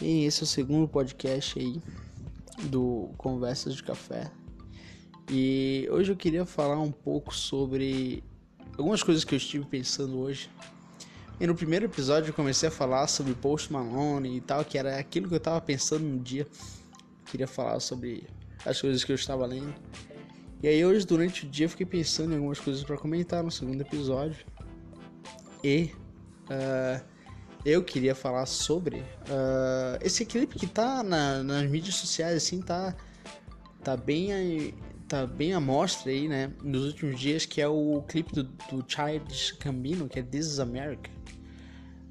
E esse é o segundo podcast aí do Conversas de Café. E hoje eu queria falar um pouco sobre algumas coisas que eu estive pensando hoje. E no primeiro episódio eu comecei a falar sobre Post Malone e tal, que era aquilo que eu estava pensando no dia. Eu queria falar sobre as coisas que eu estava lendo. E aí hoje durante o dia eu fiquei pensando em algumas coisas para comentar no segundo episódio. E uh, eu queria falar sobre uh, esse clipe que tá na, nas mídias sociais, assim, tá, tá bem tá bem à mostra aí, né, nos últimos dias, que é o clipe do, do Childish Gambino, que é This is America.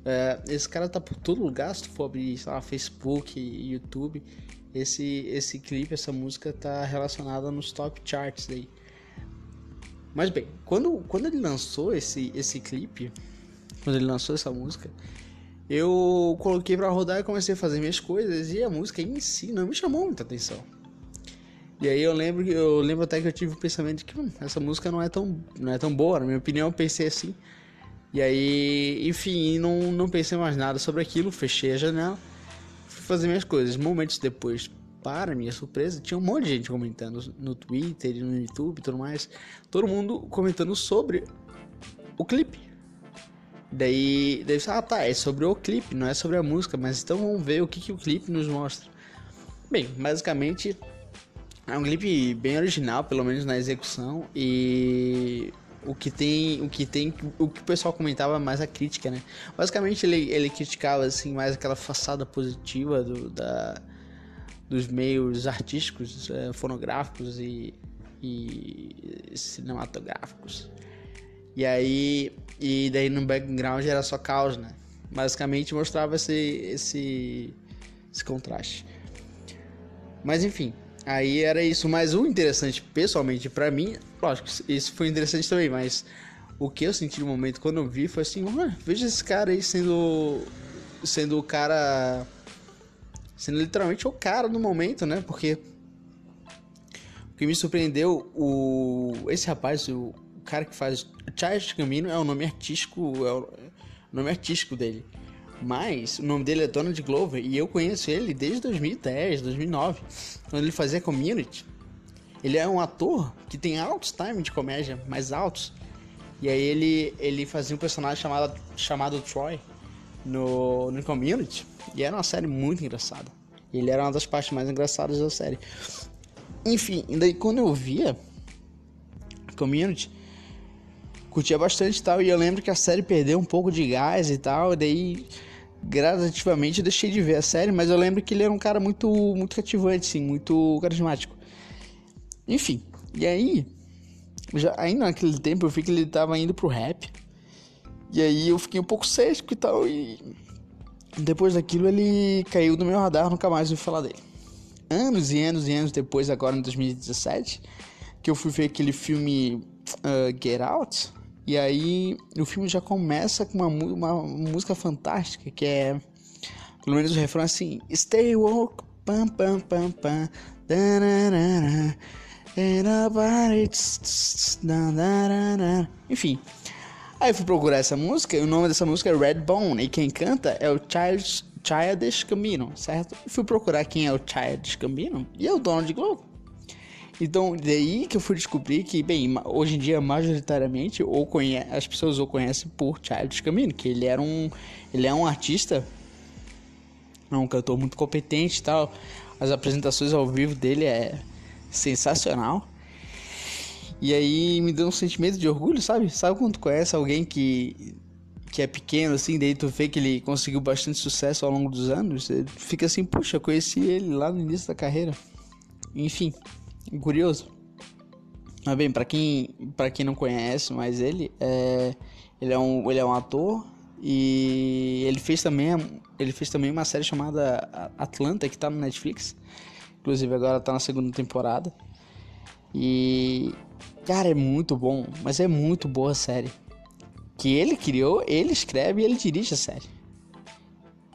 Uh, esse cara tá por todo lugar, se tu for abrir, sei lá, Facebook, YouTube, esse, esse clipe, essa música tá relacionada nos top charts aí. Mas bem, quando, quando ele lançou esse, esse clipe, quando ele lançou essa música, eu coloquei para rodar e comecei a fazer minhas coisas e a música em si não me chamou muita atenção. E aí eu lembro eu lembro até que eu tive o pensamento de que hum, essa música não é tão não é tão boa, na minha opinião, eu pensei assim. E aí, enfim, não não pensei mais nada sobre aquilo, fechei a janela, fui fazer minhas coisas. Momentos depois, para minha surpresa, tinha um monte de gente comentando no Twitter, no YouTube e tudo mais. Todo mundo comentando sobre o clipe. Daí, daí ah tá, é sobre o clipe, não é sobre a música, mas então vamos ver o que, que o clipe nos mostra. Bem, basicamente é um clipe bem original, pelo menos na execução, e o que tem, o que tem, o que o pessoal comentava mais a crítica, né? Basicamente ele, ele criticava assim mais aquela façada positiva do, da, dos meios artísticos, é, fonográficos e, e cinematográficos. E aí, e daí no background era só caos, né? Basicamente mostrava esse, esse, esse contraste. Mas enfim, aí era isso. Mas o interessante, pessoalmente, para mim, lógico, isso foi interessante também, mas o que eu senti no momento quando eu vi foi assim, veja esse cara aí sendo sendo o cara sendo literalmente o cara no momento, né? Porque o que me surpreendeu, o esse rapaz, o cara que faz Charles Camino é o nome artístico, é o nome artístico dele. Mas o nome dele é Donald Glover e eu conheço ele desde 2010, 2009, quando ele fazia Community. Ele é um ator que tem altos times de comédia, mais altos. E aí ele, ele fazia um personagem chamado, chamado Troy no, no Community. E era uma série muito engraçada. Ele era uma das partes mais engraçadas da série. Enfim, daí quando eu via Community, curtia bastante e tal. E eu lembro que a série perdeu um pouco de gás e tal. E daí, gradativamente, eu deixei de ver a série. Mas eu lembro que ele era um cara muito, muito cativante, assim, muito carismático. Enfim, e aí, já, ainda naquele tempo eu vi que ele tava indo pro rap. E aí eu fiquei um pouco cético e tal. E depois daquilo ele caiu do meu radar, nunca mais ouvi falar dele. Anos e anos e anos depois, agora em 2017, que eu fui ver aquele filme uh, Get Out. E aí o filme já começa com uma, uma música fantástica que é. Pelo menos o refrão é assim: Stay woke, pam pam pam pam. Enfim. Aí eu fui procurar essa música, e o nome dessa música é Red Bone, e quem canta é o Child, Childish Gambino, certo? Eu fui procurar quem é o Childish Gambino, e é o Donald Glover. Então, daí que eu fui descobrir que, bem, hoje em dia, majoritariamente, ou conhe as pessoas o conhecem por Childish Gambino, que ele era um, ele é um artista, é um cantor muito competente e tal. As apresentações ao vivo dele é sensacional. E aí me deu um sentimento de orgulho, sabe? Sabe quando tu conhece alguém que que é pequeno, assim, daí tu vê que ele conseguiu bastante sucesso ao longo dos anos, fica assim, puxa, conheci ele lá no início da carreira. Enfim, curioso. Mas bem, para quem para quem não conhece, mas ele é ele é um ele é um ator e ele fez também ele fez também uma série chamada Atlanta que tá no Netflix. Inclusive agora tá na segunda temporada. E cara, é muito bom, mas é muito boa a série. Que ele criou, ele escreve e ele dirige a série.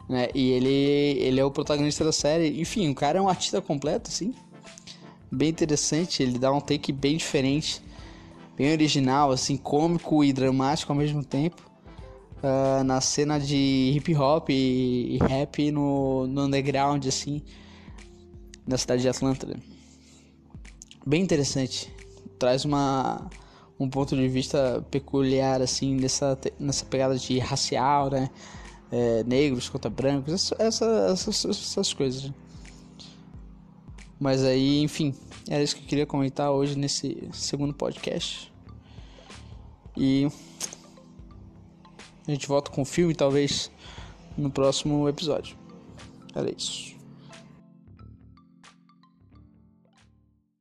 Né? E ele ele é o protagonista da série. Enfim, o cara é um artista completo assim bem interessante. Ele dá um take bem diferente, bem original, assim, cômico e dramático ao mesmo tempo. uh, na cena de hip hop e, rap no, no underground, assim, na cidade de Atlanta. Bem interessante. Traz uma, um ponto de vista peculiar, assim, nessa, nessa pegada de racial, né? É, negros contra brancos, essa, essas, essas coisas. Mas aí, enfim, era isso que eu queria comentar hoje nesse segundo podcast. E a gente volta com o filme, talvez, no próximo episódio. Era isso.